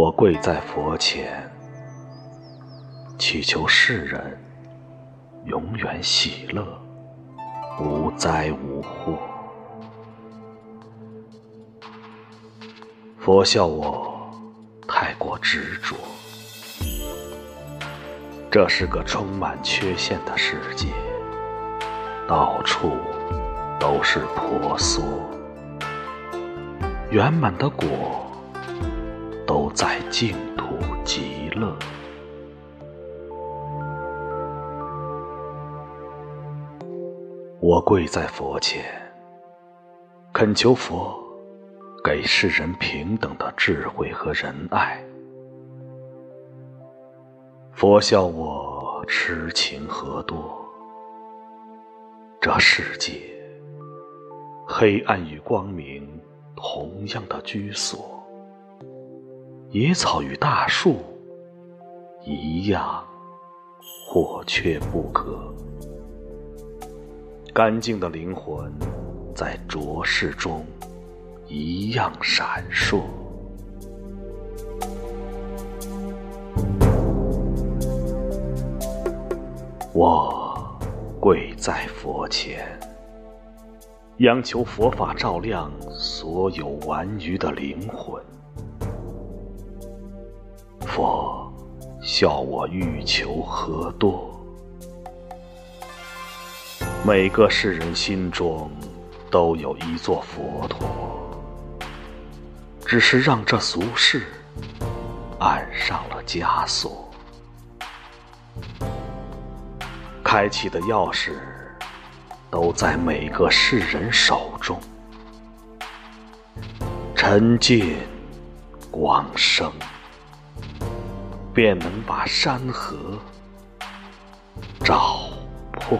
我跪在佛前，祈求世人永远喜乐，无灾无祸。佛笑我太过执着，这是个充满缺陷的世界，到处都是婆娑，圆满的果净土极乐。我跪在佛前，恳求佛。给世人平等的智慧和仁爱。佛笑我痴情何多。这世界，黑暗与光明同样的居所，野草与大树一样或缺不可。干净的灵魂在浊世中。一样闪烁。我跪在佛前，央求佛法照亮所有顽愚的灵魂。佛笑我欲求何多？每个世人心中都有一座佛陀。只是让这俗世按上了枷锁，开启的钥匙都在每个世人手中。沉静光生，便能把山河照破。